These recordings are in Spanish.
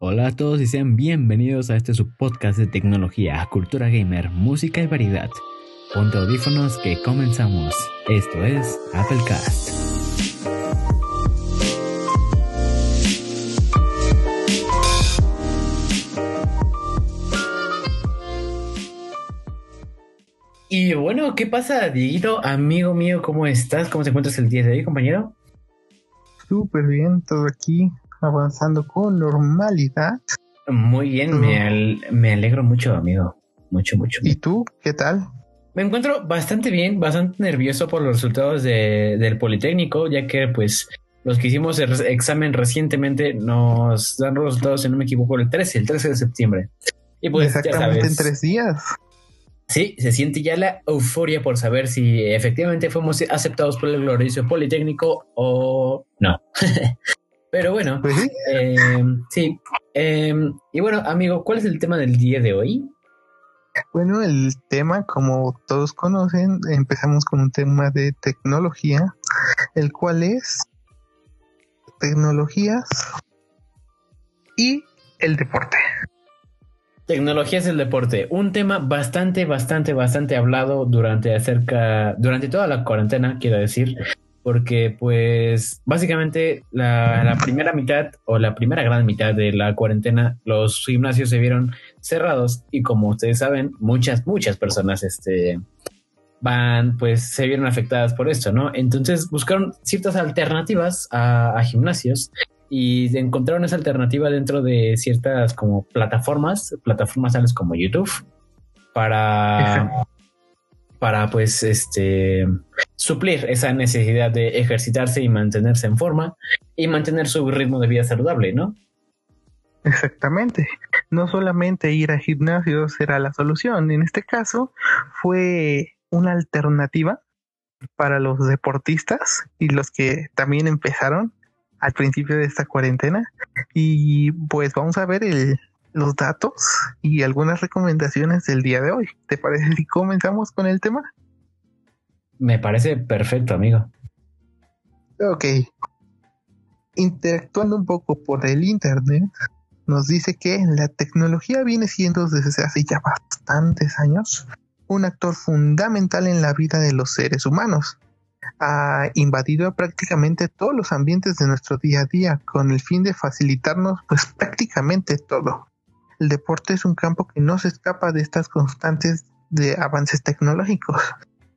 Hola a todos y sean bienvenidos a este subpodcast de tecnología, cultura gamer, música y variedad. Ponte audífonos que comenzamos. Esto es Applecast. Y bueno, ¿qué pasa, Dieguito? Amigo mío, ¿cómo estás? ¿Cómo se encuentras el día de hoy, compañero? Súper bien, todo aquí avanzando con normalidad. Muy bien, me, me alegro mucho, amigo. Mucho, mucho. ¿Y tú? ¿Qué tal? Me encuentro bastante bien, bastante nervioso por los resultados de, del Politécnico, ya que pues los que hicimos el examen recientemente nos dan los resultados, si no me equivoco, el 13, el 13 de septiembre. Y pues Exactamente en tres días. Sí, se siente ya la euforia por saber si efectivamente fuimos aceptados por el glorioso Politécnico o no. Pero bueno, pues sí. Eh, eh, y bueno, amigo, ¿cuál es el tema del día de hoy? Bueno, el tema, como todos conocen, empezamos con un tema de tecnología, el cual es tecnologías y el deporte. Tecnología es el deporte, un tema bastante, bastante, bastante hablado durante acerca, durante toda la cuarentena, quiero decir, porque pues básicamente la, primera mitad o la primera gran mitad de la cuarentena los gimnasios se vieron cerrados y como ustedes saben muchas muchas personas este van pues se vieron afectadas por esto no entonces buscaron ciertas alternativas a, gimnasios y encontraron esa alternativa dentro de ciertas como plataformas plataformas tales como YouTube para para pues este suplir esa necesidad de ejercitarse y mantenerse en forma y mantener su ritmo de vida saludable, ¿no? Exactamente. No solamente ir a gimnasio será la solución. En este caso fue una alternativa para los deportistas y los que también empezaron al principio de esta cuarentena. Y pues vamos a ver el, los datos y algunas recomendaciones del día de hoy. ¿Te parece si comenzamos con el tema? Me parece perfecto, amigo. Ok. Interactuando un poco por el Internet, nos dice que la tecnología viene siendo desde hace ya bastantes años un actor fundamental en la vida de los seres humanos. Ha invadido prácticamente todos los ambientes de nuestro día a día con el fin de facilitarnos pues prácticamente todo el deporte es un campo que no se escapa de estas constantes de avances tecnológicos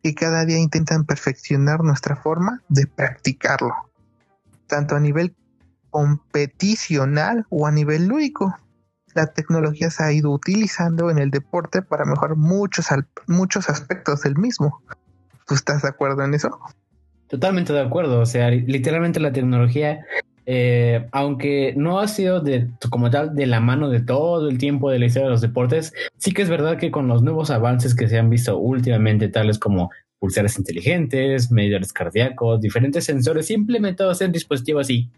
y cada día intentan perfeccionar nuestra forma de practicarlo, tanto a nivel competicional o a nivel lúdico. La tecnología se ha ido utilizando en el deporte para mejorar muchos, muchos aspectos del mismo. ¿Tú estás de acuerdo en eso? Totalmente de acuerdo. O sea, literalmente la tecnología eh, aunque no ha sido de, como tal de la mano de todo el tiempo de la historia de los deportes, sí que es verdad que con los nuevos avances que se han visto últimamente, tales como pulsares inteligentes, medidores cardíacos, diferentes sensores implementados en dispositivos y,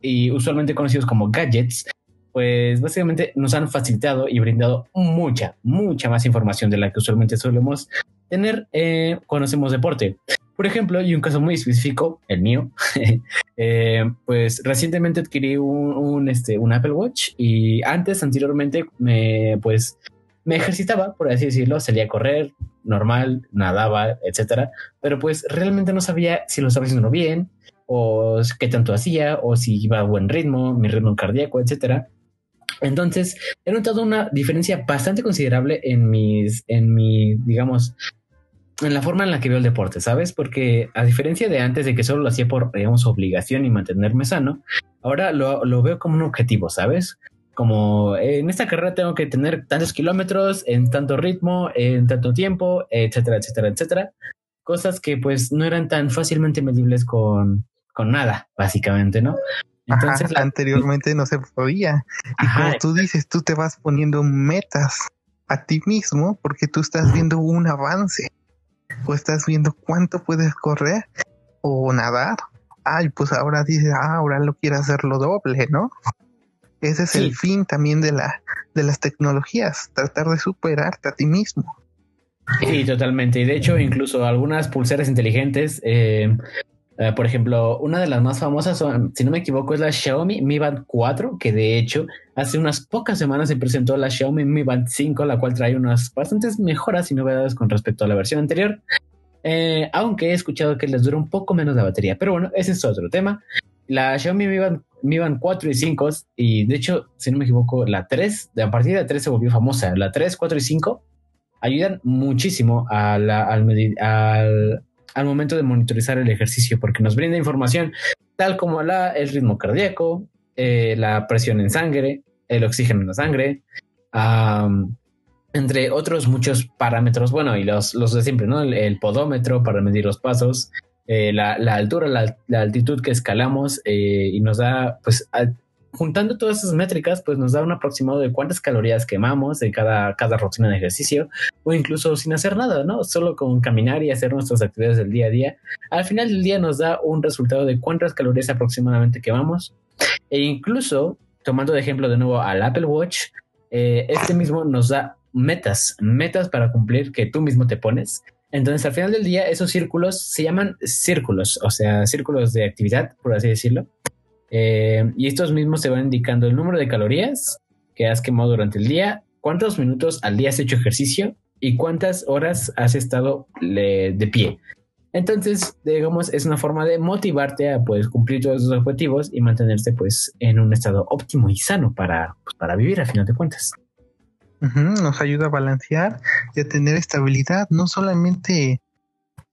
y usualmente conocidos como gadgets, pues básicamente nos han facilitado y brindado mucha, mucha más información de la que usualmente solemos tener eh, cuando hacemos deporte. Por ejemplo, y un caso muy específico, el mío, eh, pues recientemente adquirí un, este, un Apple Watch y antes, anteriormente, me, pues me ejercitaba, por así decirlo, salía a correr, normal, nadaba, etcétera, pero pues realmente no sabía si lo estaba haciendo bien o qué tanto hacía o si iba a buen ritmo, mi ritmo cardíaco, etcétera. Entonces, he notado una diferencia bastante considerable en mis, en mi, digamos, en la forma en la que veo el deporte, ¿sabes? Porque a diferencia de antes de que solo lo hacía por, digamos, obligación y mantenerme sano, ahora lo, lo veo como un objetivo, ¿sabes? Como en esta carrera tengo que tener tantos kilómetros en tanto ritmo, en tanto tiempo, etcétera, etcétera, etcétera. Cosas que pues no eran tan fácilmente medibles con, con nada, básicamente, ¿no? Entonces, anteriormente no se podía. Y como tú dices, tú te vas poniendo metas a ti mismo porque tú estás viendo un avance o estás viendo cuánto puedes correr o nadar. Ay, pues ahora dices, ah, ahora lo quiere hacer lo doble, ¿no? Ese es el fin también de la de las tecnologías, tratar de superarte a ti mismo. Sí, totalmente. Y de hecho, incluso algunas pulseras inteligentes, eh, Eh, por ejemplo, una de las más famosas, si no me equivoco, es la Xiaomi Mi Band 4, que de hecho hace unas pocas semanas se presentó la Xiaomi Mi Band 5, la cual trae unas bastantes mejoras y novedades con respecto a la versión anterior. Eh, aunque he escuchado que les dura un poco menos la batería. Pero bueno, ese es otro tema. La Xiaomi Mi Band, Mi Band 4 y 5, y de hecho, si no me equivoco, la 3, a partir de la 3 se volvió famosa. La 3, 4 y 5 ayudan muchísimo al, al, al momento de monitorizar el ejercicio porque nos brinda información tal como la, el ritmo cardíaco, eh, la presión en sangre, el oxígeno en la sangre, entre otros muchos parámetros, bueno, y los, los de siempre, ¿no? El, podómetro para medir los pasos, eh, la, la, altura, la, la, altitud que escalamos eh, y nos da, pues, juntando todas esas métricas, pues nos da un aproximado de cuántas calorías quemamos en cada, cada rutina de ejercicio o incluso sin hacer nada, ¿no? Solo con caminar y hacer nuestras actividades del día a día. Al final del día nos da un resultado de cuántas calorías aproximadamente quemamos e incluso, tomando de ejemplo de nuevo al Apple Watch, eh, este mismo nos da metas, metas para cumplir que tú mismo te pones. Entonces, al final del día, esos círculos se llaman círculos, o sea, círculos de actividad, por así decirlo. Eh, y estos mismos te van indicando el número de calorías que has quemado durante el día, cuántos minutos al día has hecho ejercicio y cuántas horas has estado de pie. Entonces, digamos, es una forma de motivarte a pues, cumplir todos esos objetivos y mantenerse pues en un estado óptimo y sano para, pues, para vivir a final de cuentas. nos ayuda a balancear y a tener estabilidad, no solamente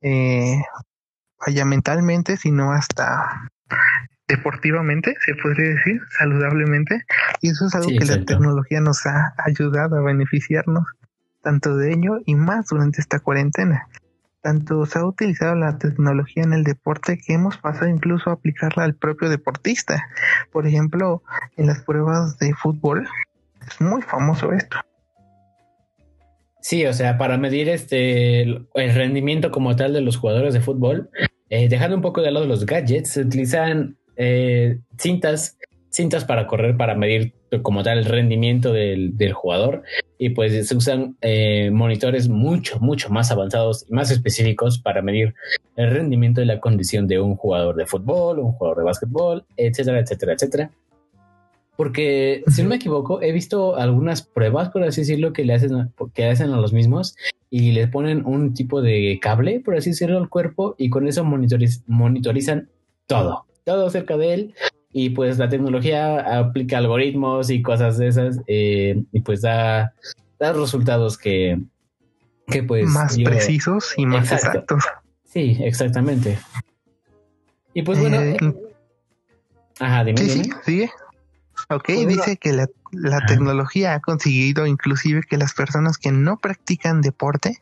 eh, mentalmente, sino hasta deportivamente, se podría decir, saludablemente. Y eso es algo que la tecnología nos ha ayudado a beneficiarnos tanto de ello y más durante esta cuarentena. Tanto se ha utilizado la tecnología en el deporte que hemos pasado incluso a aplicarla al propio deportista. Por ejemplo, en las pruebas de fútbol, es muy famoso esto. Sí, o sea, para medir este el rendimiento como tal de los jugadores de fútbol, eh, dejando un poco de lado los gadgets, se utilizan eh, cintas, cintas para correr, para medir como tal el rendimiento del, jugador. Y pues se usan eh, monitores mucho, mucho más avanzados y más específicos para medir el rendimiento y la condición de un jugador de fútbol, un jugador de básquetbol, etcétera, etcétera, etcétera. Porque, si no me equivoco, he visto algunas pruebas, por así decirlo, que le hacen, que hacen a los mismos y les ponen un tipo de cable, por así decirlo, al cuerpo y con eso monitorizan todo todo acerca de él y pues la tecnología aplica algoritmos y cosas de esas eh, y pues da, da resultados que, que pues... Más precisos y más exactos. Sí, exactamente. Y pues bueno... Eh, ajá, dime. Sí, sí, sigue. Ok, pues dice que la, la tecnología ha conseguido inclusive que las personas que no practican deporte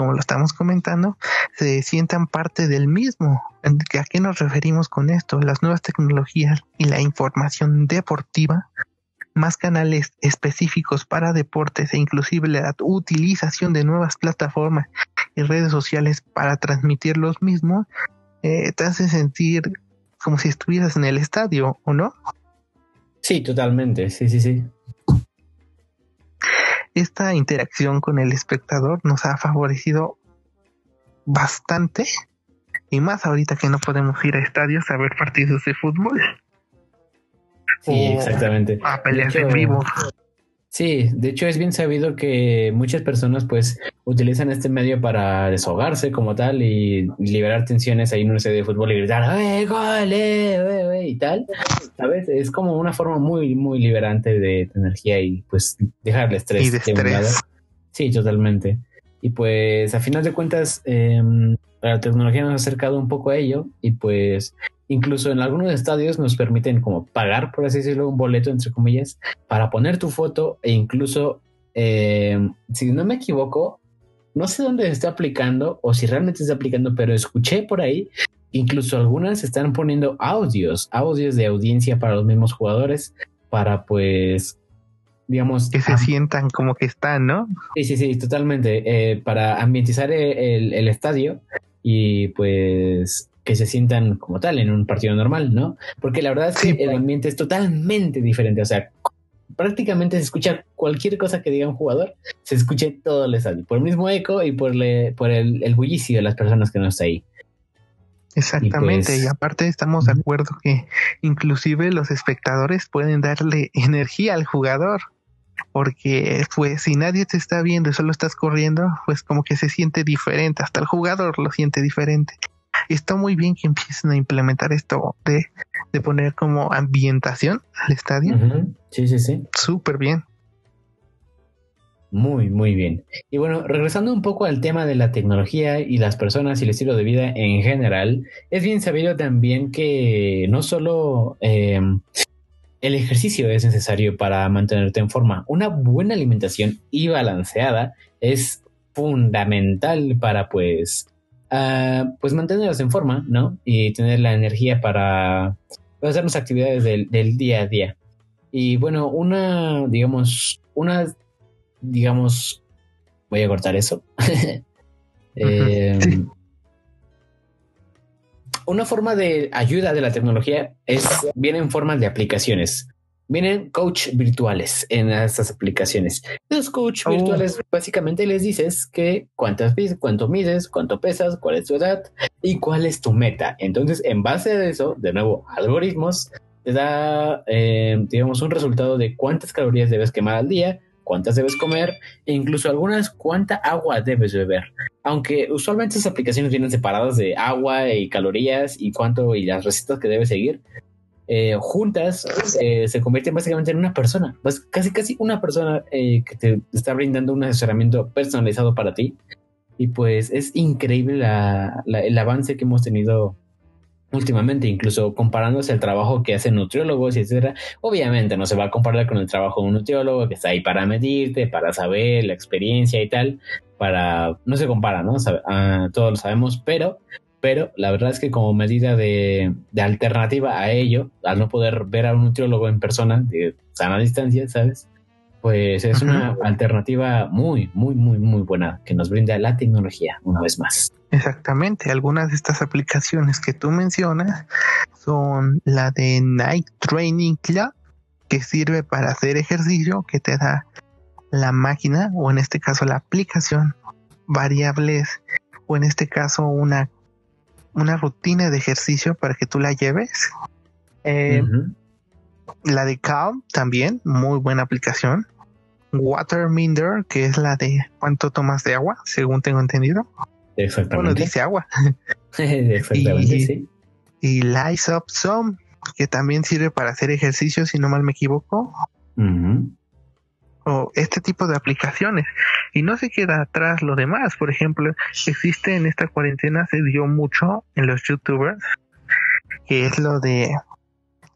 como lo estamos comentando, se sientan parte del mismo. ¿A qué nos referimos con esto? Las nuevas tecnologías y la información deportiva, más canales específicos para deportes e inclusive la utilización de nuevas plataformas y redes sociales para transmitir los mismos, eh, te hace sentir como si estuvieras en el estadio, ¿o no? Sí, totalmente, sí, sí, sí esta interacción con el espectador nos ha favorecido bastante y más ahorita que no podemos ir a estadios a ver partidos de fútbol. Sí, exactamente. A peleas en vivo. Sí, de hecho es bien sabido que muchas personas pues utilizan este medio para desahogarse como tal y liberar tensiones ahí en un estadio de fútbol y gritar ¡Eh, gol! Eh, y tal, ¿sabes? Es como una forma muy, muy liberante de, energía y pues dejar el estrés. Y de estrés. Sí, totalmente. Y pues a final de cuentas em, la tecnología nos ha acercado un poco a ello y pues Incluso en algunos estadios nos permiten como pagar, por así decirlo, un boleto, entre comillas, para poner tu foto e incluso, eh, si no me equivoco, no sé dónde se está aplicando o si realmente se está aplicando, pero escuché por ahí, incluso algunas están poniendo audios, audios de audiencia para los mismos jugadores, para pues digamos. Que se sientan como que están, ¿no? Sí, sí, sí, totalmente. Eh, para ambientizar el, el, estadio y pues que se sientan como tal en un partido normal, ¿no? Porque la verdad es que el ambiente es totalmente diferente, o sea, prácticamente se escucha cualquier cosa que diga un jugador, se escuche todo el estadio, por el mismo eco y por, por el, bullicio de las personas que no están ahí. Exactamente, y, pues, aparte estamos de acuerdo que inclusive los espectadores pueden darle energía al jugador, porque pues si nadie te está viendo y solo estás corriendo, pues como que se siente diferente, hasta el jugador lo siente diferente. Y está muy bien que empiecen a implementar esto de, de poner como ambientación al estadio. Sí, sí, sí. Súper bien. Muy, muy bien. Y bueno, regresando un poco al tema de la tecnología y las personas y el estilo de vida en general, es bien sabido también que no solo em, el ejercicio es necesario para mantenerte en forma, una buena alimentación y balanceada es fundamental para pues, uh, pues mantenernos en forma, ¿no? Y tener la energía para hacer las actividades del, del día a día. Y bueno, una, digamos, una digamos, voy a cortar eso. Eh, una forma de ayuda de la tecnología es viene en forma de aplicaciones. Vienen coach virtuales en estas aplicaciones. Los coach Oh. virtuales básicamente les dices que cuántas cuánto mides, cuánto pesas, cuál es tu edad y cuál es tu meta. Entonces, en base a eso, de nuevo, algoritmos te da, eh, digamos, un resultado de cuántas calorías debes quemar al día, cuántas debes comer e incluso algunas cuánta agua debes beber. Aunque usualmente esas aplicaciones vienen separadas de agua y calorías y cuánto y las recetas que debes seguir, eh, juntas eh, se convierten básicamente en una persona, casi casi una persona eh, que te está brindando un asesoramiento personalizado para ti. Y pues es increíble la- la- el avance que hemos tenido últimamente, incluso comparándose al trabajo que hacen nutriólogos etcétera. Obviamente no se va a comparar con el trabajo de un nutriólogo que está ahí para medirte, para saber la experiencia y tal, para no se compara, ¿no? Sabe- ah, todos lo sabemos, pero pero la verdad es que como medida de, de alternativa a ello, al no poder ver a un nutriólogo en persona de sana distancia, ¿sabes? Pues es una alternativa muy, muy, muy, muy buena que nos brinda la tecnología, una vez más. Exactamente, algunas de estas aplicaciones que tú mencionas son la de Night Training Club, que sirve para hacer ejercicio, que te da la máquina, o en este caso la aplicación, variables, o en este caso una, una rutina de ejercicio para que tú la lleves. Eh. La de Calm también, muy buena aplicación. Water Minder, que es la de cuánto tomas de agua, según tengo entendido. Bueno, Exactamente. dice agua. Exactamente, Y- sí. y Lice Up Some, que también sirve para hacer ejercicio, si no mal me equivoco, Ujú. O este tipo de aplicaciones. Y no se queda atrás lo demás. Por ejemplo, existe en esta cuarentena, se dio mucho en los youtubers, que es lo de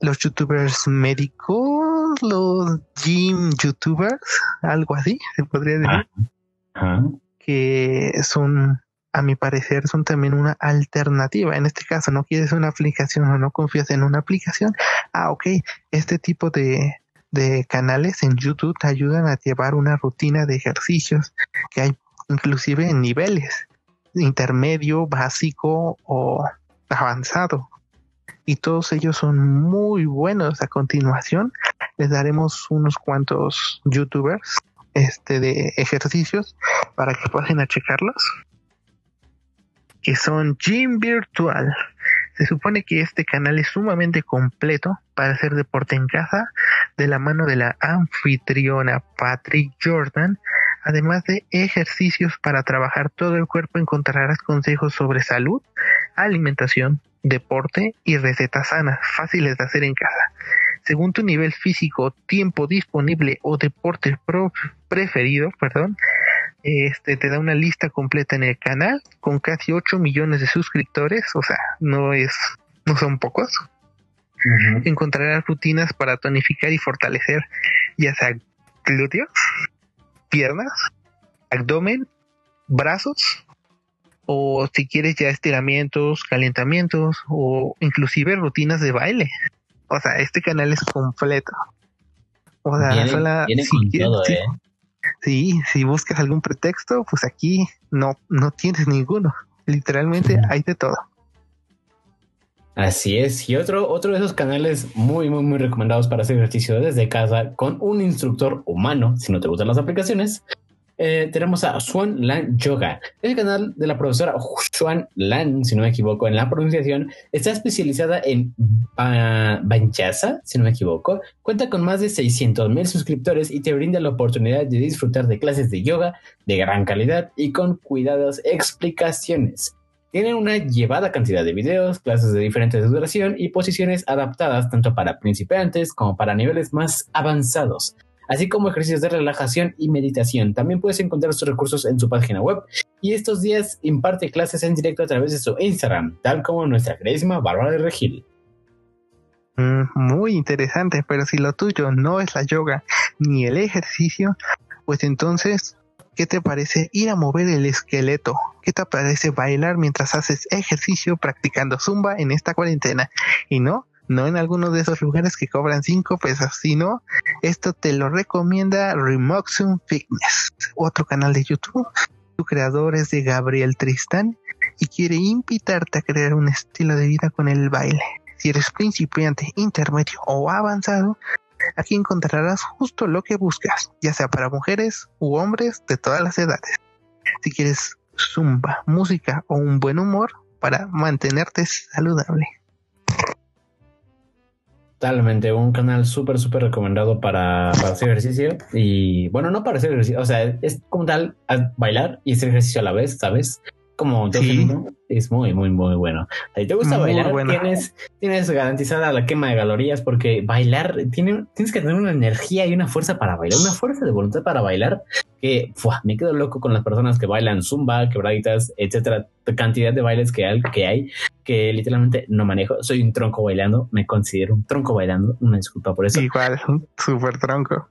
los youtubers médicos, los gym youtubers, algo así, se podría decir, Ah, que son, a mi parecer, son también una alternativa. En este caso, no quieres una aplicación o no confías en una aplicación. Ah, ok, este tipo de, de canales en YouTube te ayudan a llevar una rutina de ejercicios que hay inclusive en niveles intermedio, básico o avanzado. Y todos ellos son muy buenos. A continuación, les daremos unos cuantos youtubers este de ejercicios para que pasen a checarlos. Que son Gym Virtual. Se supone que este canal es sumamente completo para hacer deporte en casa de la mano de la anfitriona Patrick Jordan. Además de ejercicios para trabajar todo el cuerpo, encontrarás consejos sobre salud, alimentación, deporte y recetas sanas, fáciles de hacer en casa. Según tu nivel físico, tiempo disponible o deporte preferido, perdón, este te da una lista completa en el canal con casi 8 millones de suscriptores, o sea, no es no son pocos. Encontrarás rutinas para tonificar y fortalecer ya sea glúteos, piernas, abdomen, brazos o si quieres ya estiramientos, calentamientos o inclusive rutinas de baile. O sea, este canal es completo. O sea, Viene, sola- viene si con quieres- todo, ¿eh? Sí, si buscas algún pretexto, pues aquí no, no tienes ninguno. Literalmente hay de todo. Así es. Y otro, otro de esos canales muy, muy, muy recomendados para hacer ejercicio desde casa con un instructor humano, si no te gustan las aplicaciones, eh, tenemos a Swan Lan Yoga. El canal de la profesora Swan Lan, si no me equivoco en la pronunciación, está especializada en Banchasa, si no me equivoco. Cuenta con más de 600 mil suscriptores y te brinda la oportunidad de disfrutar de clases de yoga de gran calidad y con cuidadas explicaciones. Tienen una llevada cantidad de videos, clases de diferentes duración y posiciones adaptadas tanto para principiantes como para niveles más avanzados así como ejercicios de relajación y meditación. También puedes encontrar sus recursos en su página web y estos días imparte clases en directo a través de su Instagram, tal como nuestra queridísima Bárbara de Regil. Mm, muy interesante, pero si lo tuyo no es la yoga ni el ejercicio, pues entonces, ¿qué te parece ir a mover el esqueleto? ¿Qué te parece bailar mientras haces ejercicio practicando zumba en esta cuarentena? Y no, no en alguno de esos lugares que cobran 5 pesos, sino esto te lo recomienda Remoxum Fitness, otro canal de YouTube. Su creador es de Gabriel Tristán y quiere invitarte a crear un estilo de vida con el baile. Si eres principiante, intermedio o avanzado, aquí encontrarás justo lo que buscas, ya sea para mujeres u hombres de todas las edades. Si quieres zumba, música o un buen humor para mantenerte saludable. Totalmente, un canal súper, súper recomendado para, hacer ejercicio. Y bueno, no para hacer ejercicio, o sea, es como tal bailar y hacer ejercicio a la vez, ¿sabes? Como es muy, muy, muy bueno. Si te gusta bailar, tienes, tienes garantizada la quema de calorías porque bailar, tiene, tienes que tener una energía y una fuerza para bailar, una fuerza de voluntad para bailar que me quedo loco con las personas que bailan zumba, quebraditas, etcétera, cantidad de bailes que hay, que hay, que literalmente no manejo. Soy un tronco bailando, me considero un tronco bailando, una disculpa por eso. Igual, súper tronco.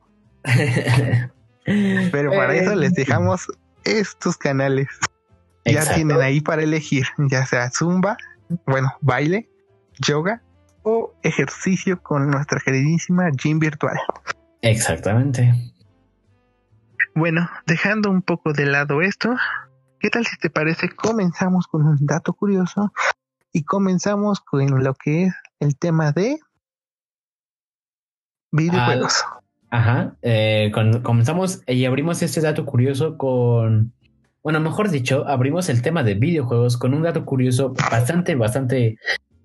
Pero para eso les eh, dejamos estos canales. Ya tienen ahí para elegir, ya sea zumba, bueno, baile, yoga o ejercicio con nuestra queridísima gym virtual. Exactamente. Bueno, dejando un poco de lado esto, ¿qué tal si te parece comenzamos con un dato curioso y comenzamos con lo que es el tema de videojuegos? ajá, eh, comenzamos y abrimos este dato curioso con, bueno, mejor dicho, abrimos el tema de videojuegos con un dato curioso bastante, bastante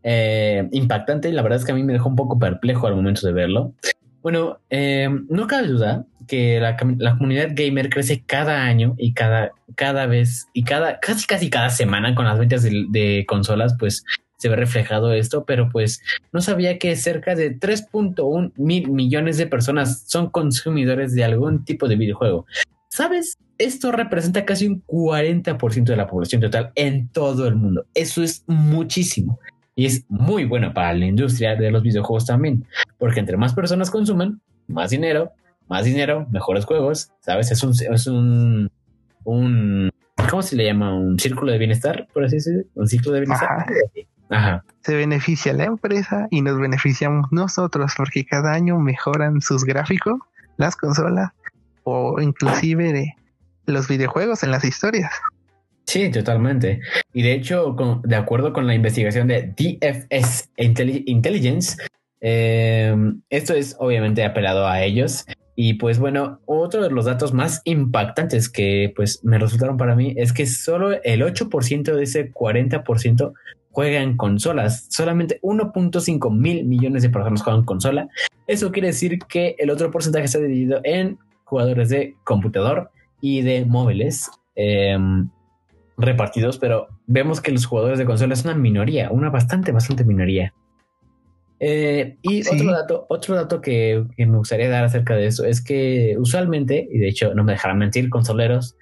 eh, impactante la verdad es que a mí me dejó un poco perplejo al momento de verlo. Bueno, eh, no cabe duda que la, comunidad gamer crece cada año y cada, cada vez y cada casi casi cada semana con las ventas de, consolas, pues se ve reflejado esto, pero pues no sabía que cerca de 3.1 mil millones de personas son consumidores de algún tipo de videojuego. ¿Sabes? Esto representa casi un 40% de la población total en todo el mundo. Eso es muchísimo y es muy bueno para la industria de los videojuegos también, porque entre más personas consuman, más dinero, más dinero, mejores juegos, ¿sabes? Es un, es un, un ¿cómo se le llama? Un círculo de bienestar, por así decirlo, un círculo de bienestar. Ajá. Se beneficia la empresa y nos beneficiamos nosotros porque cada año mejoran sus gráficos, las consolas o inclusive de los videojuegos en las historias. Sí, totalmente. Y de hecho, de acuerdo con la investigación de DFS Intelligence, eh, esto es obviamente apelado a ellos. Y pues bueno, otro de los datos más impactantes que pues me resultaron para mí es que solo el 8% de ese 40% juega en consolas. Solamente 1.5 mil millones de personas juegan consola. Eso quiere decir que el otro porcentaje está dividido en jugadores de computador y de móviles. Em, repartidos, pero vemos que los jugadores de consola es una minoría, una bastante, bastante minoría. Eh, y otro dato, otro dato que, me gustaría dar acerca de eso es que usualmente, y de hecho no me dejarán mentir, consoleros,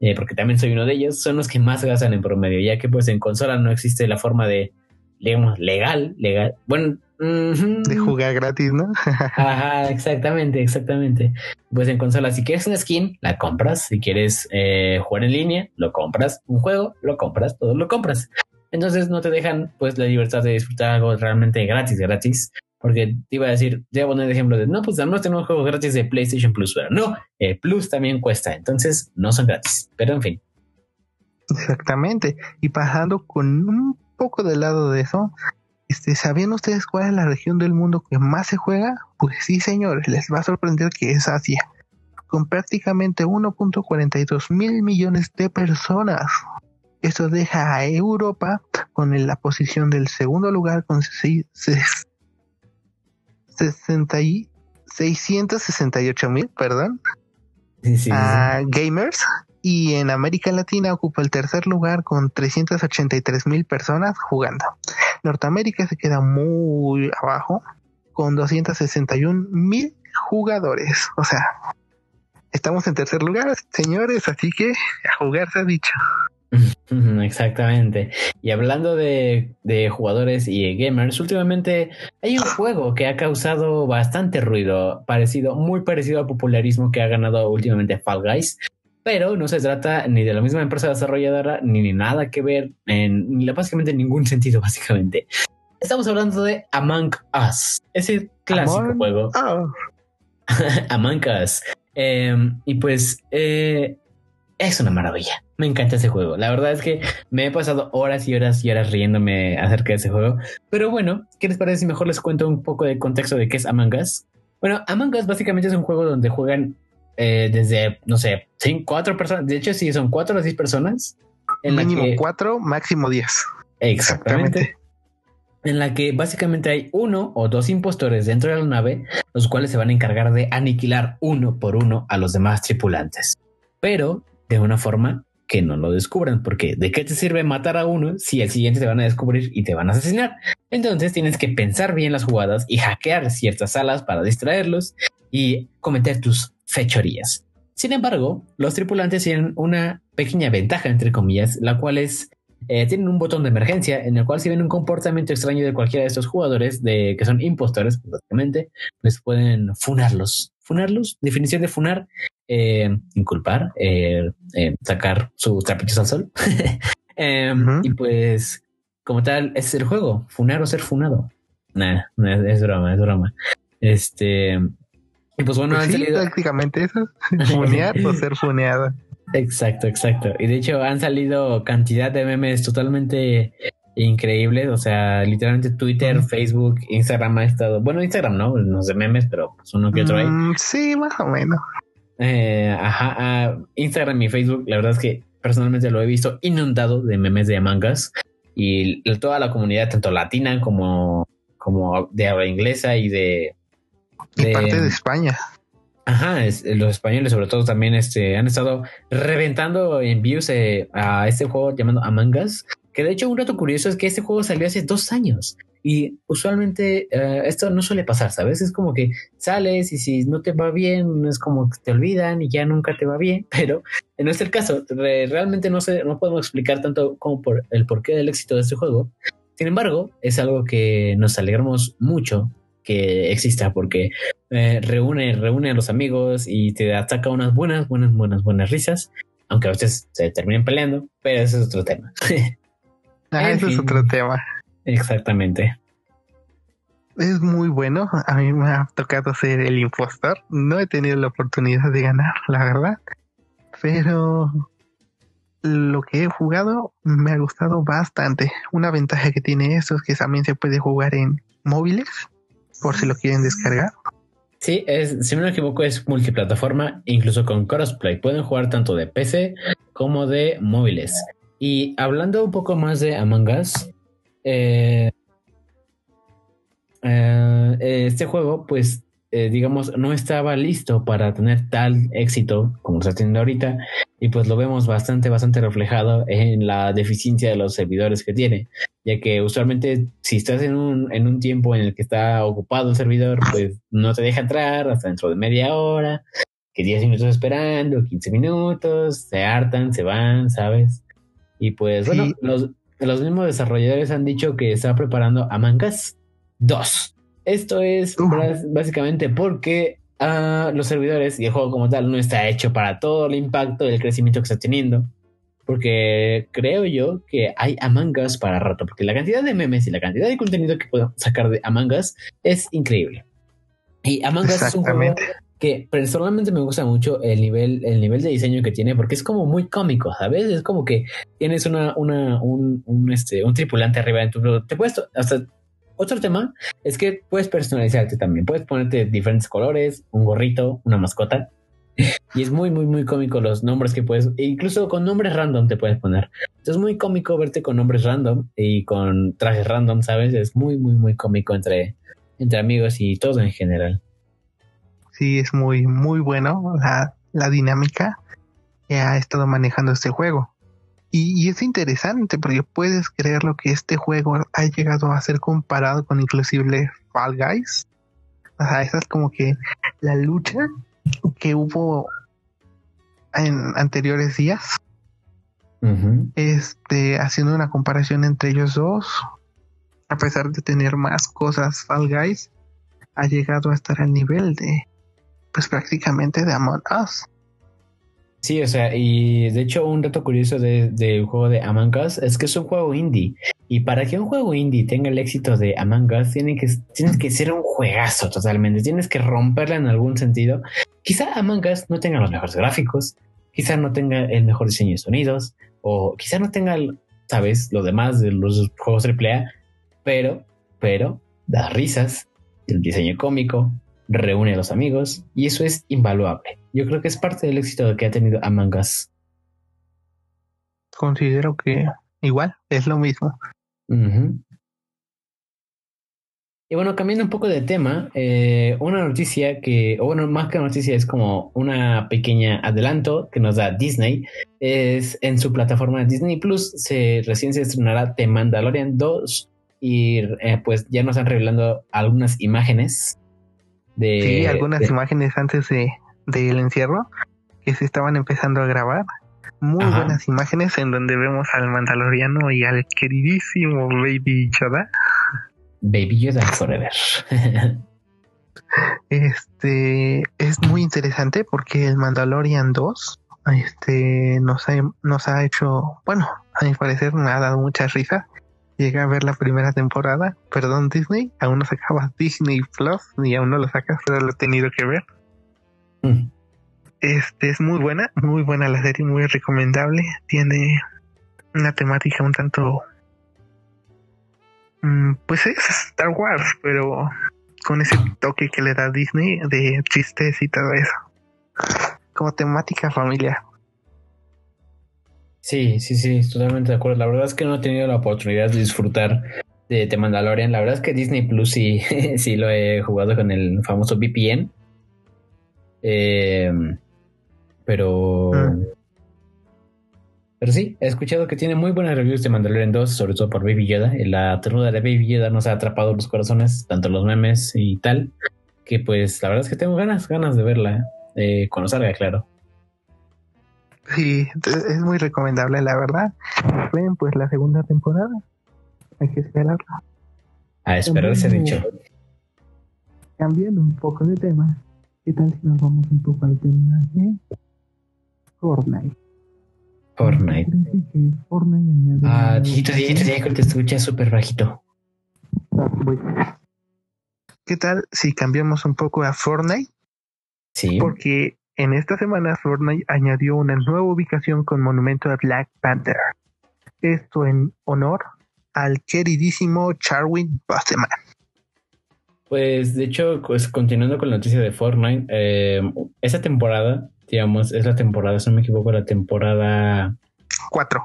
eh, porque también soy uno de ellos, son los que más gastan en promedio, ya que pues en consola no existe la forma de, digamos, legal, legal, bueno, de jugar gratis, ¿no? Ajá, exactamente, exactamente. Pues en consola, si quieres una skin, la compras. Si quieres eh, jugar en línea, lo compras. Un juego, lo compras. Todo lo compras. Entonces no te dejan pues la libertad de disfrutar algo realmente gratis, gratis. Porque te iba a decir, te voy a poner el ejemplo de, no, pues además tenemos juegos gratis de PlayStation Plus, pero no, el Plus también cuesta, entonces no son gratis, pero en fin. Exactamente, y pasando con un poco del lado de eso, este, ¿Sabían ustedes cuál es la región del mundo que más se juega? Pues sí, señores, les va a sorprender que es Asia, con prácticamente 1.42 mil millones de personas. Esto deja a Europa con la posición del segundo lugar con 668 mil, perdón, a gamers. Y en América Latina ocupa el tercer lugar con 383 mil personas jugando. Norteamérica se queda muy abajo con 261 mil jugadores. O sea, estamos en tercer lugar, señores, así que a jugar se ha dicho. Exactamente. Y hablando de, jugadores y gamers, últimamente hay un juego que ha causado bastante ruido, parecido, muy parecido al popularismo que ha ganado últimamente Fall Guys, pero no se trata ni de la misma empresa desarrolladora, ni, nada que ver en ni básicamente ningún sentido, básicamente. Estamos hablando de Among Us, ese clásico juego. Among Us. Em, y pues eh, es una maravilla. Me encanta ese juego. La verdad es que me he pasado horas y horas y horas riéndome acerca de ese juego. Pero bueno, ¿qué les parece si mejor les cuento un poco de contexto de qué es Among Us? Bueno, Among Us básicamente es un juego donde juegan eh, desde, no sé, cinco, cuatro personas. De hecho, sí, son cuatro o seis personas. En Mínimo cuatro, máximo diez. Exactamente. En la que básicamente hay uno o dos impostores dentro de la nave, los cuales se van a encargar de aniquilar uno por uno a los demás tripulantes. Pero de una forma que no lo descubran, porque ¿de qué te sirve matar a uno si el siguiente te van a descubrir y te van a asesinar? Entonces tienes que pensar bien las jugadas y hackear ciertas salas para distraerlos y cometer tus fechorías. Sin embargo, los tripulantes tienen una pequeña ventaja, entre comillas, la cual es eh, tienen un botón de emergencia en el cual si ven un comportamiento extraño de cualquiera de estos jugadores de que son impostores, básicamente, pues pueden funarlos. Funarlos, definición de funar, eh, inculpar, eh, sacar sus trapitos al sol. Em, y pues, como tal, ese es el juego, funar o ser funado. Nah, es, broma, es broma. Este, y pues bueno, pues prácticamente eso, funear o ser funeado. Exacto, exacto. Y de hecho han salido cantidad de memes totalmente increíbles. O sea, literalmente Twitter, Facebook, Instagram ha estado. Bueno, Instagram no, no sé memes, pero pues uno que otro hay. Mm, sí, más o menos. Eh, ajá, ah, Instagram y Facebook, la verdad es que personalmente lo he visto inundado de memes de Among Us. Y toda la comunidad, tanto latina como, como de habla inglesa y de. de parte de España. Ajá, es, los españoles sobre todo también este, han estado reventando envíos eh, a este juego llamado Among Us, que de hecho un dato curioso es que este juego salió hace dos años y usualmente eh, esto no suele pasar, ¿sabes? Es como que sales y si no te va bien es como que te olvidan y ya nunca te va bien, pero en este caso realmente no, sé, no podemos explicar tanto como por el porqué del éxito de este juego. Sin embargo, es algo que nos alegramos mucho que exista porque eh, reúne, reúne a los amigos y te ataca unas buenas, buenas, buenas, buenas risas, aunque a veces se terminen peleando, pero ese es otro tema. ah, ese es otro tema. Exactamente. Es muy bueno. A mí me ha tocado ser el impostor. No he tenido la oportunidad de ganar, la verdad. Pero lo que he jugado me ha gustado bastante. Una ventaja que tiene esto es que también se puede jugar en móviles por si lo quieren descargar. Sí, es, si no me equivoco, es multiplataforma, incluso con crossplay. Pueden jugar tanto de PC como de móviles. Y hablando un poco más de Among Us, eh, eh, este juego, pues eh, digamos, no estaba listo para tener tal éxito como está teniendo ahorita, y pues lo vemos bastante, bastante reflejado en la deficiencia de los servidores que tiene, ya que usualmente si estás en un, en un tiempo en el que está ocupado el servidor, pues no te deja entrar hasta dentro de media hora, que 10 minutos esperando, 15 minutos, se hartan, se van, ¿sabes? Y pues bueno, los, los mismos desarrolladores han dicho que está preparando a Us 2 esto es básicamente porque ah, los servidores y el juego como tal no está hecho para todo el impacto del crecimiento que está teniendo. Porque creo yo que hay Among Us para rato. Porque la cantidad de memes y la cantidad de contenido que puedo sacar de Among Us es increíble. Y Among Us es un juego que personalmente me gusta mucho el nivel, el nivel de diseño que tiene, porque es como muy cómico, ¿sabes? Es como que tienes una, una, un, un, este, un tripulante arriba en tu... Te puedes hasta otro tema es que puedes personalizarte también. Puedes ponerte diferentes colores, un gorrito, una mascota. y es muy, muy, muy cómico los nombres que puedes, e incluso con nombres random te puedes poner. Es muy cómico verte con nombres random y con trajes random, ¿sabes? Es muy, muy, muy cómico entre, entre amigos y todo en general. Sí, es muy, muy bueno la, la dinámica que ha estado manejando este juego. Y, es interesante porque puedes creer lo que este juego ha llegado a ser comparado con inclusive Fall Guys. O sea, esa es como que la lucha que hubo en anteriores días. Este, haciendo una comparación entre ellos dos, a pesar de tener más cosas, Fall Guys ha llegado a estar al nivel de, pues prácticamente de Among Us. Sí, o sea, y de hecho un dato curioso del juego de Among Us es que es un juego indie. Y para que un juego indie tenga el éxito de Among Us, tiene que, tienes que ser un juegazo totalmente. Tienes que romperla en algún sentido. Quizá Among Us no tenga los mejores gráficos, quizá no tenga el mejor diseño de sonidos, o quizá no tenga, sabes, lo demás de los juegos AAA, pero, pero, da risas, el diseño cómico, reúne a los amigos, y eso es invaluable. Yo creo que es parte del éxito que ha tenido Among Us. Considero que igual es lo mismo. Y bueno, cambiando un poco de tema, eh, una noticia que, o bueno, más que noticia, es como una pequeña adelanto que nos da Disney. Es en su plataforma Disney Plus, se recién se estrenará The Mandalorian 2 y eh, pues ya nos están revelando algunas imágenes de... Sí, algunas imágenes antes de, del encierro que se estaban empezando a grabar. Muy buenas imágenes en donde vemos al Mandaloriano y al queridísimo Baby Yoda. Baby Yoda Forever. este es muy interesante porque el Mandalorian 2 este, nos, ha, nos ha hecho, bueno, a mi parecer me ha dado mucha risa. Llegué a ver la primera temporada, perdón Disney, aún no sacaba Disney Plus ni aún no lo sacas, pero lo he tenido que ver. Este es muy buena, muy buena la serie, muy recomendable. Tiene una temática un tanto. Mm, pues es Star Wars, pero con ese toque que le da Disney de chistes y todo eso. Como temática familiar. Sí, sí, sí, totalmente de acuerdo. La verdad es que no he tenido la oportunidad de disfrutar de The Mandalorian. La verdad es que Disney Plus sí, sí lo he jugado con el famoso VPN. Eh, pero. Ah. Pero sí, he escuchado que tiene muy buenas reviews de Mandalorian 2, sobre todo por Baby Yoda. La ternura de Baby Yoda nos ha atrapado los corazones, tanto los memes y tal, que pues la verdad es que tengo ganas, ganas de verla eh, cuando salga, claro. Sí, es muy recomendable, la verdad. Ven, pues la segunda temporada. Hay que esperarla. A esperarse, dicho. Cambiando un poco de tema, ¿Qué tal si nos vamos un poco al tema de Fortnite? Fortnite. Fortnite ah, chiquito, chiquito, que te escucha súper bajito. Ah, ¿Qué tal si cambiamos un poco a Fortnite? Sí. Porque en esta semana Fortnite añadió una nueva ubicación con monumento a Black Panther. Esto en honor al queridísimo Charwin Boseman. Pues de hecho, pues continuando con la noticia de Fortnite, eh, esa temporada, digamos, es la temporada, si no me equivoco, la temporada 4.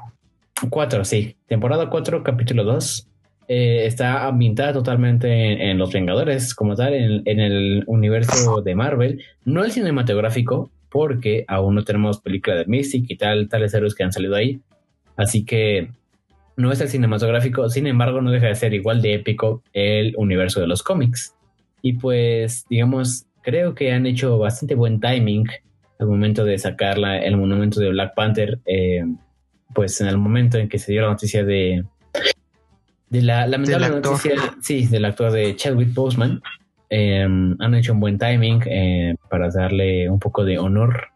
4, sí. Temporada 4, capítulo 2. Eh, está ambientada totalmente en, Los Vengadores, como tal, en, el universo de Marvel. No el cinematográfico, porque aún no tenemos película de Mystic y tal, tales héroes que han salido ahí. Así que no es el cinematográfico, sin embargo, no deja de ser igual de épico el universo de los cómics. Y pues, digamos, creo que han hecho bastante buen timing al momento de sacar el monumento de Black Panther. Eh, pues en el momento en que se dio la noticia de, de la lamentable noticia, sí, del actor de Chadwick Boseman, em, han hecho un buen timing eh, para darle un poco de honor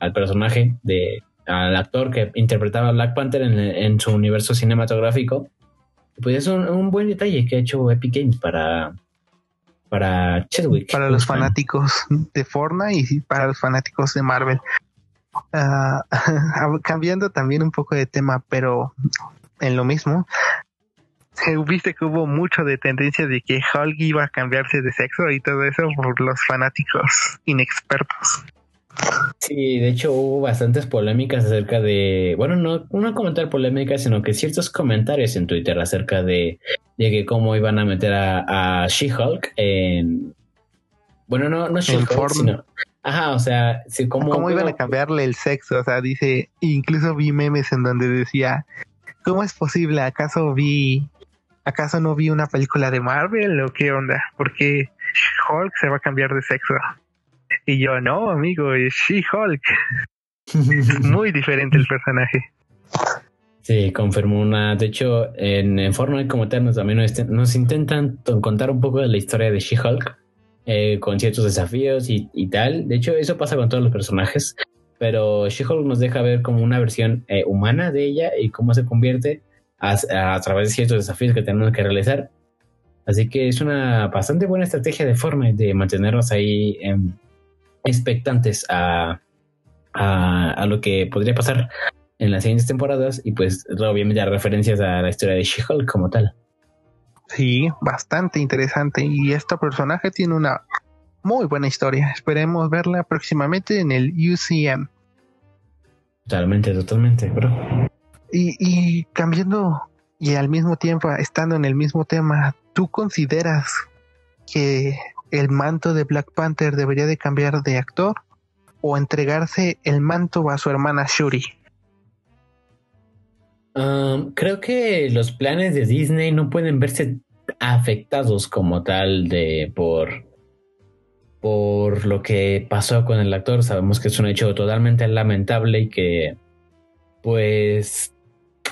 al personaje de al actor que interpretaba a Black Panther en, su universo cinematográfico. Pues es un, buen detalle que ha hecho Epic Games para, para Chadwick. Para los fanáticos de Fortnite y para los fanáticos de Marvel. Ah, cambiando también un poco de tema, pero en lo mismo, viste que hubo mucho de tendencia de que Hulk iba a cambiarse de sexo y todo eso por los fanáticos inexpertos. Sí, de hecho hubo bastantes polémicas acerca de, bueno, no una comentar polémica, sino que ciertos comentarios en Twitter acerca de, de que cómo iban a meter a, She-Hulk en, bueno, no, no She-Hulk, sino, ajá, o sea, sí, cómo, cómo iban a cambiarle el sexo, o sea, dice, incluso vi memes en donde decía, ¿cómo es posible? ¿Acaso vi, acaso no vi una película de Marvel o qué onda? Porque Hulk se va a cambiar de sexo. Y yo, no, amigo, es She-Hulk. Muy diferente el personaje. Sí, confirmó una. De hecho, en, forma de como tal, también nos, intentan contar un poco de la historia de She-Hulk, eh, con ciertos desafíos y, tal. De hecho, eso pasa con todos los personajes, pero She-Hulk nos deja ver como una versión eh, humana de ella y cómo se convierte a, través de ciertos desafíos que tenemos que realizar. Así que es una bastante buena estrategia de forma de mantenernos ahí en, expectantes a, a, lo que podría pasar en las siguientes temporadas y pues obviamente referencias a la historia de She-Hulk como tal. Sí, bastante interesante y este personaje tiene una muy buena historia. Esperemos verla próximamente en el UCM. Totalmente, totalmente, bro. Y, cambiando y al mismo tiempo estando en el mismo tema, ¿tú consideras que el manto de Black Panther debería de cambiar de actor o entregarse el manto a su hermana Shuri? Um, creo que los planes de Disney no pueden verse afectados como tal de por por lo que pasó con el actor. Sabemos que es un hecho totalmente lamentable y que pues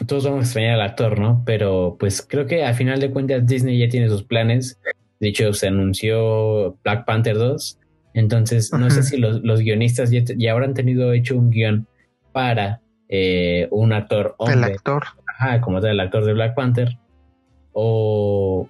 todos vamos a extrañar al actor, ¿no? Pero pues creo que al final de cuentas Disney ya tiene sus planes de hecho, se anunció Black Panther 2. Entonces, no sé si los, guionistas ya, habrán tenido hecho un guion para eh, un actor hombre. El actor. Ajá, como tal, el actor de Black Panther. O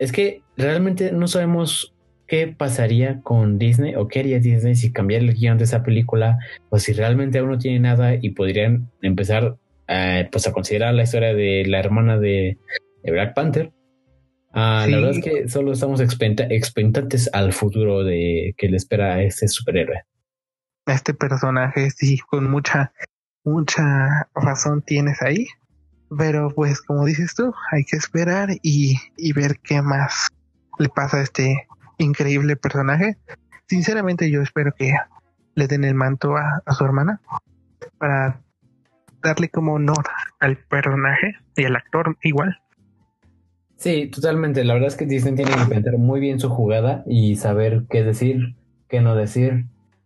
es que realmente no sabemos qué pasaría con Disney o qué haría Disney si cambiara el guion de esa película o si realmente aún no tiene nada y podrían empezar eh, pues a considerar la historia de la hermana de Black Panther Ah, La verdad es que solo estamos expectantes al futuro de que le espera a este superhéroe. Este personaje, sí, con mucha, mucha razón tienes ahí. Pero pues como dices tú, hay que esperar y, y ver qué más le pasa a este increíble personaje. Sinceramente yo espero que le den el manto a, a su hermana para darle como honor al personaje y al actor igual. Sí, totalmente. La verdad es que Disney tiene que plantear muy bien su jugada y saber qué decir, qué no decir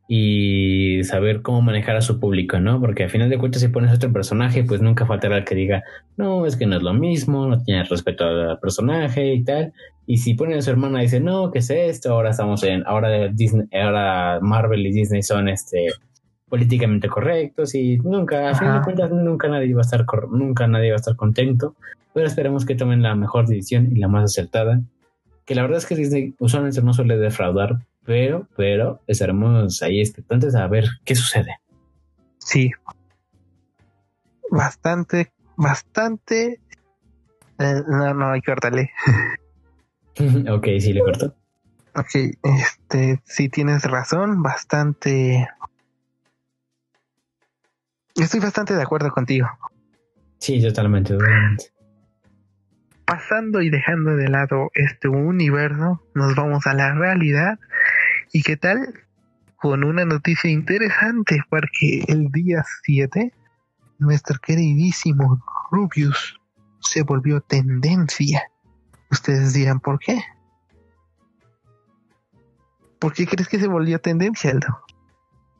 y saber cómo manejar a su público, ¿no? Porque al final de cuentas, si pones otro personaje, pues nunca faltará el que diga, no, es que no es lo mismo, no tiene respeto al personaje y tal. Y si ponen a su hermana y dice, no, ¿qué es esto? Ahora estamos en, ahora Disney, ahora Marvel y Disney son este políticamente correctos y nunca, a fin de cuentas, nunca nadie va a estar, nunca nadie va a estar contento pero esperemos que tomen la mejor decisión y la más acertada. Que la verdad es que Disney usualmente no suele defraudar, pero, pero estaremos ahí expectantes a ver qué sucede. Sí. Bastante, bastante. Eh, no, no, hay que cortarle. ok, sí, le corto. Ok, este, sí tienes razón, bastante. Estoy bastante de acuerdo contigo. Sí, totalmente, totalmente pasando y dejando de lado este universo, nos vamos a la realidad. ¿Y qué tal? Con una noticia interesante, porque el día 7, nuestro queridísimo Rubius se volvió tendencia. Ustedes dirán, ¿por qué? ¿Por qué crees que se volvió tendencia, Aldo?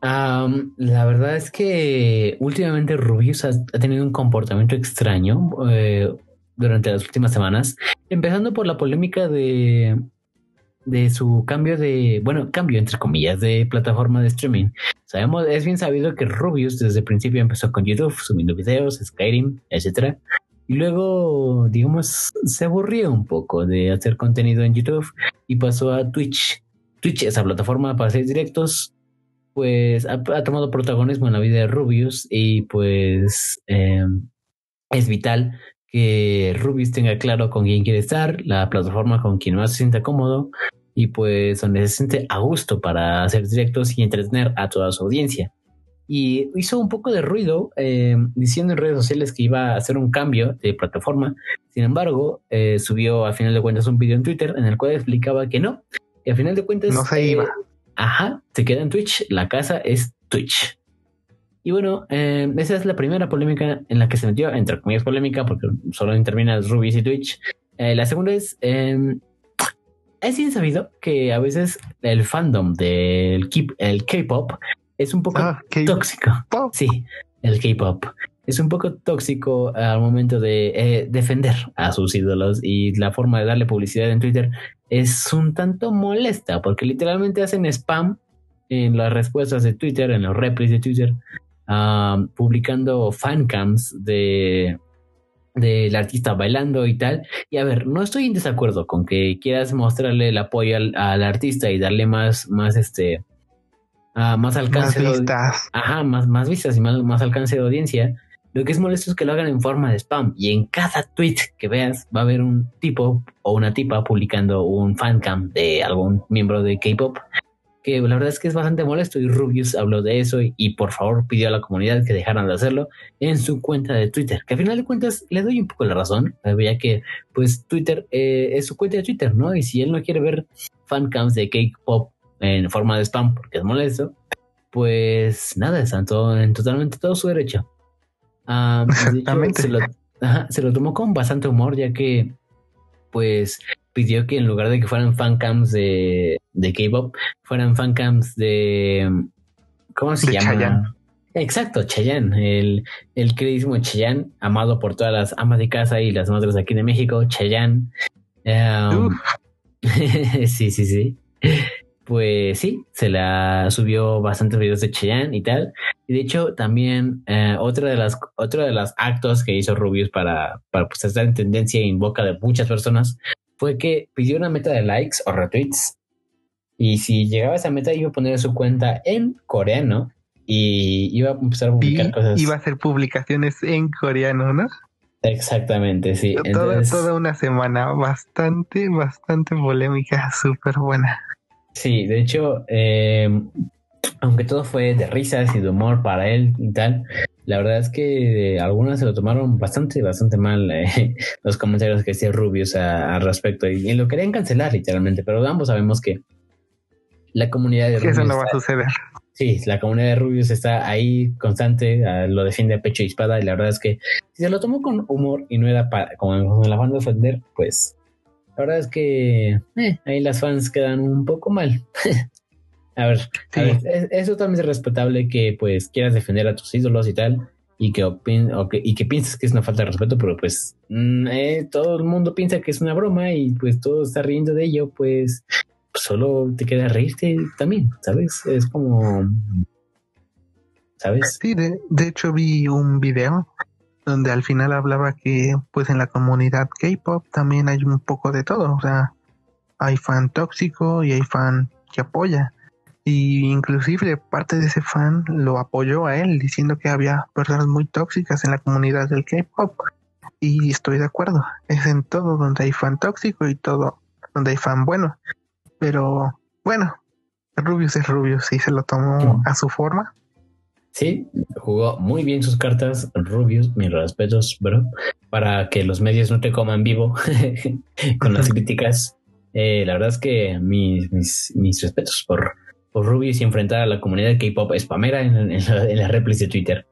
La verdad es que últimamente Rubius ha, tenido un comportamiento extraño. Eh, durante las últimas semanas, empezando por la polémica de, de su cambio de, bueno, cambio entre comillas, de plataforma de streaming. Sabemos, es bien sabido que Rubius desde el principio empezó con YouTube, subiendo videos, Skyrim, etcétera. Y luego, digamos, se aburrió un poco de hacer contenido en YouTube y pasó a Twitch. Twitch, esa plataforma para hacer directos, pues ha, tomado protagonismo en la vida de Rubius y pues em, es vital que Rubius tenga claro con quién quiere estar, la plataforma con quien más se sienta cómodo y pues donde se siente a gusto para hacer directos y entretener a toda su audiencia. y hizo un poco de ruido eh, diciendo en redes sociales que iba a hacer un cambio de plataforma. Sin embargo, eh, subió a final de cuentas un video en Twitter en el cual explicaba que no, y a final de cuentas... No se iba. Ajá, se queda en Twitch, la casa es Twitch. Y bueno, esa es la primera polémica en la que se metió, entre comillas polémica, porque solo interviene Rubies y Twitch. la segunda es, em, es bien sabido que a veces el fandom del K-pop es un poco ah, tóxico. Sí, el K-pop. Es un poco tóxico al momento de eh, defender a sus ídolos y la forma de darle publicidad en Twitter es un tanto molesta porque literalmente hacen spam en las respuestas de Twitter, en los replies de Twitter, publicando fancams de del artista bailando y tal. Y a ver, no estoy en desacuerdo con que quieras mostrarle el apoyo al, al artista y darle más, más este, uh, más alcance. Más vistas. ajá, más, más vistas y más, más alcance de audiencia. Lo que es molesto es que lo hagan en forma de spam y en cada tweet que veas va a haber un tipo o una tipa publicando un fancam de algún miembro de K-pop que la verdad es que es bastante molesto y Rubius habló de eso y, por favor pidió a la comunidad que dejaran de hacerlo en su cuenta de Twitter, que al final de cuentas le doy un poco la razón, ya que pues Twitter eh, es su cuenta de Twitter, ¿no? Y si él no quiere ver fancams de K-pop en forma de spam porque es molesto, pues nada, están todo, en totalmente todo su derecho. Ah, se, lo, se lo tomó con bastante humor ya que pues pidió que en lugar de que fueran fancams de, de K-pop, fueran fancams de. ¿Cómo se llama? Exacto, Chayanne, el, el queridísimo Chayanne, amado por todas las amas de casa y las madres de aquí de México, Chayanne. Um, sí, sí, sí. Pues sí, se la subió bastantes videos de Chayanne y tal. Y de hecho, también eh, otra de las, otro de los actos que hizo Rubius para, para pues, estar en tendencia en boca de muchas personas fue que pidió una meta de likes o retweets. Y si llegaba a esa meta, iba a poner su cuenta en coreano y iba a empezar a publicar cosas. Iba a hacer publicaciones en coreano, ¿no? Exactamente, sí. Toda, toda una semana bastante, bastante polémica, súper buena. Sí, de hecho, eh, aunque todo fue de risas y de humor para él y tal, la verdad es que algunas se lo tomaron bastante, bastante mal eh, los comentarios que hacía Rubius al respecto y, lo querían cancelar literalmente, pero ambos sabemos que la comunidad de Rubius... Eso no va a suceder. Sí, la comunidad de Rubius está ahí constante, lo defiende a pecho y espada y la verdad es que si se lo tomó con humor y no era para, como la banda de defender, pues la verdad es que eh, ahí las fans quedan un poco mal. A ver, eso también es respetable que pues quieras defender a tus ídolos y tal, y que, y que pienses que es una falta de respeto, pero pues mm, eh, todo el mundo piensa que es una broma y pues todo está riendo de ello, pues, solo te queda reírte también, ¿sabes? Es como... ¿Sabes? Sí, de, de hecho vi un video donde al final hablaba que pues en la comunidad K-pop también hay un poco de todo, o sea, hay fan tóxico y hay fan que apoya. Y inclusive parte de ese fan lo apoyó a él diciendo que había personas muy tóxicas en la comunidad del K-pop. Y estoy de acuerdo, es en todo donde hay fan tóxico y todo donde hay fan bueno. Pero bueno, Rubius es Rubius y se lo tomó a su forma. Sí, jugó muy bien sus cartas, Rubius, mis respetos, bro, para que los medios no te coman vivo con las críticas. Eh, la verdad es que mis, mis, mis respetos por, Rubius y enfrentar a la comunidad K-pop spamera en, en, en las de Twitter.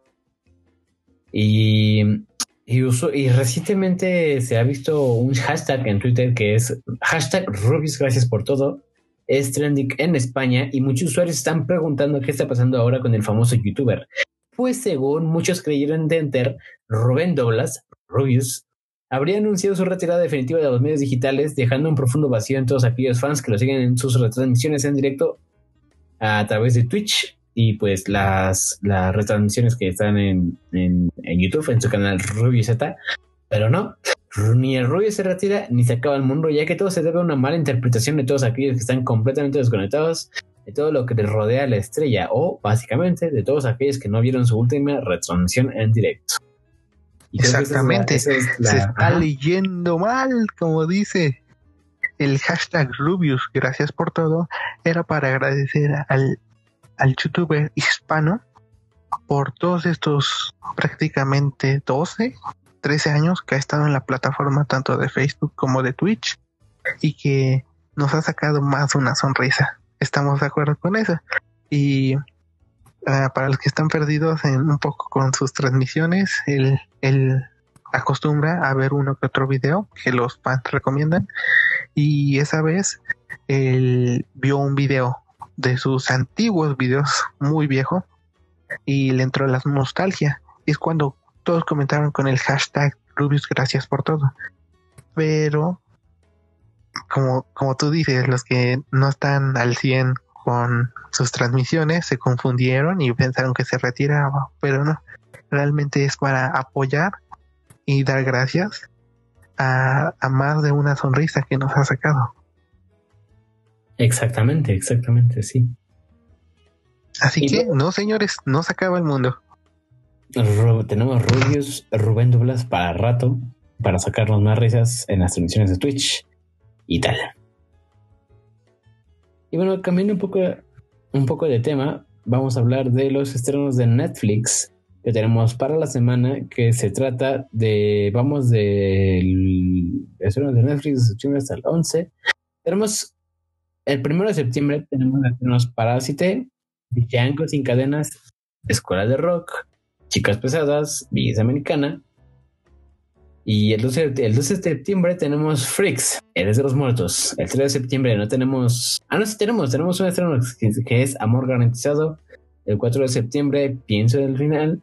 Y, y, recientemente se ha visto un hashtag en Twitter que es hashtag Rubius, gracias por todo. Es trending en España y muchos usuarios están preguntando qué está pasando ahora con el famoso youtuber. Pues según muchos creyeron de enter, Rubén Doblas, Rubius, habría anunciado su retirada definitiva de los medios digitales, dejando un profundo vacío en todos aquellos fans que lo siguen en sus retransmisiones en directo a través de Twitch y pues las, las retransmisiones que están en, en, YouTube, en su canal Rubio Z, pero no, ni el Rubio se retira ni se acaba el mundo, ya que todo se debe a una mala interpretación de todos aquellos que están completamente desconectados de todo lo que les rodea a la estrella o básicamente de todos aquellos que no vieron su última retransmisión en directo. Exactamente, se está leyendo mal, como dice el hashtag Rubius, gracias por todo, era para agradecer al, al youtuber hispano por todos estos prácticamente 12, 13 años que ha estado en la plataforma tanto de Facebook como de Twitch y que nos ha sacado más una sonrisa. Estamos de acuerdo con eso. Y ah, para los que están perdidos en un poco con sus transmisiones, él, él acostumbra a ver uno que otro video que los fans recomiendan. Y esa vez él vio un video de sus antiguos videos muy viejo y le entró la nostalgia. Y es cuando todos comentaron con el hashtag Rubius, gracias por todo. Pero, como, como tú dices, los que no están al 100 con sus transmisiones se confundieron y pensaron que se retiraba, pero no, realmente es para apoyar y dar gracias a, a más de una sonrisa que nos ha sacado. Exactamente, exactamente, sí. Así que, no, señores, no se acaba el mundo. tenemos Rubius, Rubén Douglas para rato, para sacarnos más risas en las transmisiones de Twitch y tal. Y bueno, cambiando un poco, un poco de tema, vamos a hablar de los estrenos de Netflix que tenemos para la semana, que se trata de, vamos del estreno de Netflix de septiembre hasta el 11. Tenemos el primero de septiembre, tenemos estrenos Parásite, Django sin cadenas, Escuela de Rock, Chicas Pesadas, Belleza Americana. Y el 12, el 12 de septiembre tenemos Freaks, Eres de los Muertos. El 3 de septiembre no tenemos. Ah, no, sí tenemos. Tenemos un estreno que, es Amor Garantizado. El 4 de septiembre, Pienso en el final.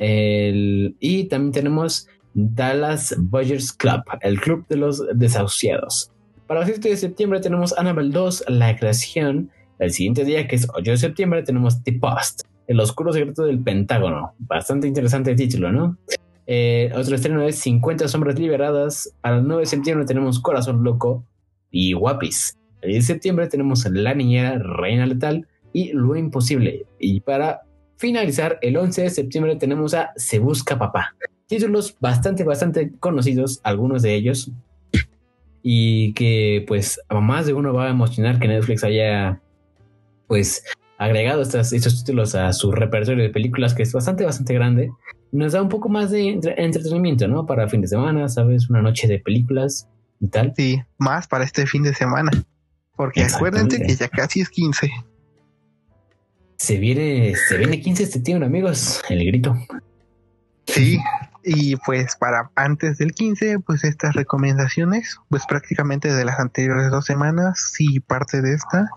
El, y también tenemos Dallas Buyers Club, el club de los desahuciados. Para el 7 de septiembre tenemos Annabelle 2, La Creación. El siguiente día, que es 8 de septiembre, tenemos The Post, El Oscuro Secreto del Pentágono. Bastante interesante título, ¿no? Eh, otro estreno es 50 Sombras Liberadas. Al 9 de septiembre tenemos Corazón Loco y Guapis. El 10 de septiembre tenemos La Niñera, Reina Letal y Lo Imposible. Y para finalizar, el 11 de septiembre tenemos a Se Busca Papá. Títulos bastante, bastante conocidos, algunos de ellos. Y que pues a más de uno va a emocionar que Netflix haya pues agregado estos, estos títulos a su repertorio de películas que es bastante, bastante grande, nos da un poco más de entretenimiento, ¿no? Para fin de semana, ¿sabes? Una noche de películas y tal. Sí, más para este fin de semana. Porque acuérdense que ya casi es 15. Se viene, se viene 15 de septiembre, amigos, el grito. Sí, y pues para antes del 15, pues estas recomendaciones, pues prácticamente de las anteriores dos semanas y parte de esta,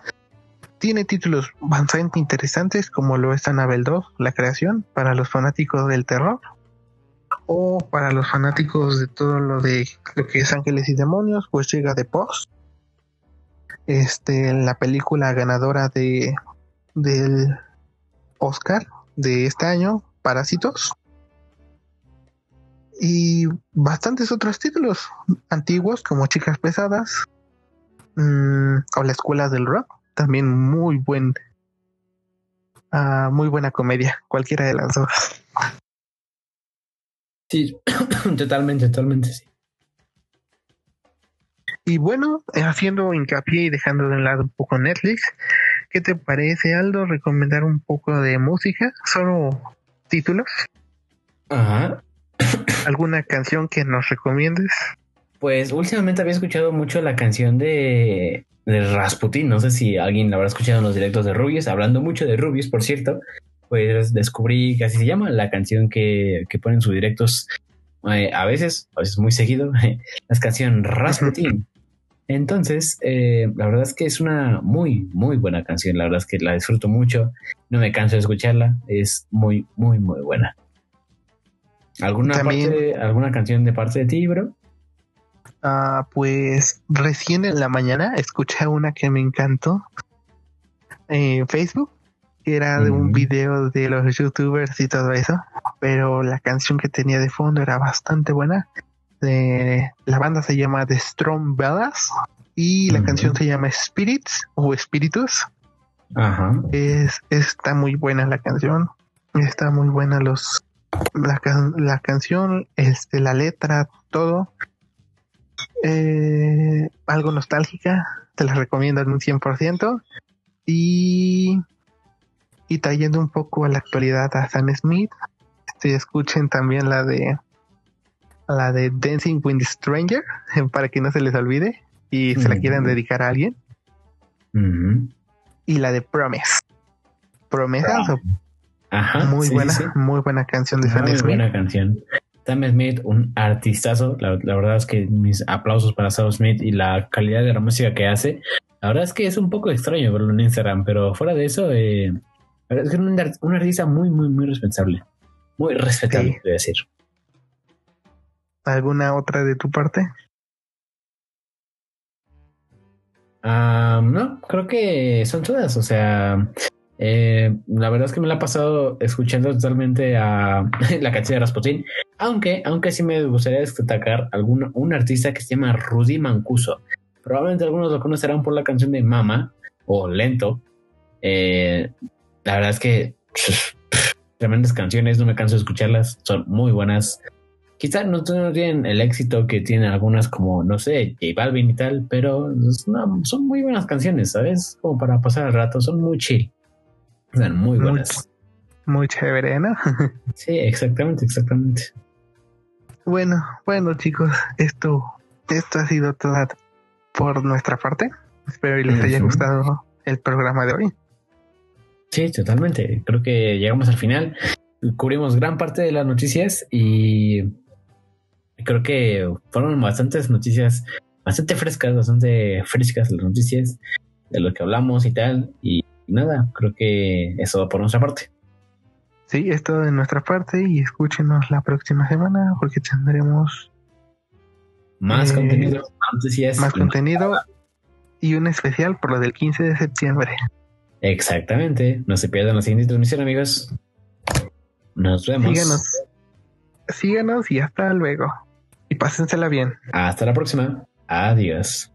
tiene títulos bastante interesantes como lo es Anabel 2, la creación, para los fanáticos del terror o para los fanáticos de todo lo de lo que es ángeles y demonios, pues llega de Post. Este, la película ganadora de del Oscar de este año, Parásitos. Y bastantes otros títulos antiguos como Chicas Pesadas mm, o La Escuela del Rock también muy buen, uh, muy buena comedia, cualquiera de las dos. Sí, totalmente, totalmente, sí. Y bueno, haciendo hincapié y dejando de lado un poco Netflix, ¿qué te parece, Aldo, recomendar un poco de música? Solo títulos. Ajá. ¿Alguna canción que nos recomiendes? Pues últimamente había escuchado mucho la canción de de Rasputin. No sé si alguien la habrá escuchado en los directos de Rubius, hablando mucho de Rubius, por cierto. Pues descubrí que así se llama la canción que, que ponen sus directos eh, a veces, a veces muy seguido, la canción Rasputin. Entonces, eh, la verdad es que es una muy, muy buena canción. La verdad es que la disfruto mucho. No me canso de escucharla. Es muy, muy, muy buena. ¿Alguna, ¿alguna canción de parte de ti, bro? Ah, pues recién en la mañana escuché una que me encantó en Facebook, que era de un video de los youtubers y todo eso, pero la canción que tenía de fondo era bastante buena. La banda se llama The Strong Bellas y la canción se llama Spirits o Espíritus. Ajá. Es, está muy buena la canción, está muy buena los la, la canción, este, la letra, todo eh, algo nostálgica, te la recomiendo en un 100%. Y Y trayendo un poco a la actualidad a Sam Smith, este, escuchen también la de la de Dancing with the Stranger, para que no se les olvide y se la quieran dedicar a alguien. Y la de Promise. Promesa, Ajá, muy buena, muy buena canción de Sam Smith. Muy buena canción. Sam Smith, un artistazo. La, verdad es que mis aplausos para Sam Smith y la calidad de la música que hace. La verdad es que es un poco extraño verlo en Instagram, pero fuera de eso, eh, es que un, un, artista muy, muy, muy responsable. Muy respetable, sí. decir. ¿Alguna otra de tu parte? Ah, no, creo que son todas. O sea, eh, la verdad es que me la he pasado escuchando totalmente a la canción de Rasputin, aunque, aunque sí me gustaría destacar algún, un artista que se llama Rudy Mancuso. Probablemente algunos lo conocerán por la canción de Mama o Lento. Eh, la verdad es que tremendas canciones, no me canso de escucharlas, son muy buenas. Quizás no, tienen el éxito que tienen algunas como, no sé, J Balvin y tal, pero son muy buenas canciones, ¿sabes? Como para pasar el rato, son muy chill muy buenas. Muy, chévere, ¿no? sí, exactamente, exactamente. Bueno, bueno chicos, esto, esto ha sido todo por nuestra parte. Espero que les haya gustado el programa de hoy. Sí, totalmente. Creo que llegamos al final. Cubrimos gran parte de las noticias y creo que fueron bastantes noticias, bastante frescas, bastante frescas las noticias de lo que hablamos y tal. Y nada, creo que eso por nuestra parte. Sí, es todo de nuestra parte y escúchenos la próxima semana porque tendremos más eh, contenido, más contenido y un especial por lo del 15 de septiembre. Exactamente, no se pierdan la siguiente transmisión, amigos. Nos vemos. Síganos, síganos y hasta luego. Y pásensela bien. Hasta la próxima. Adiós.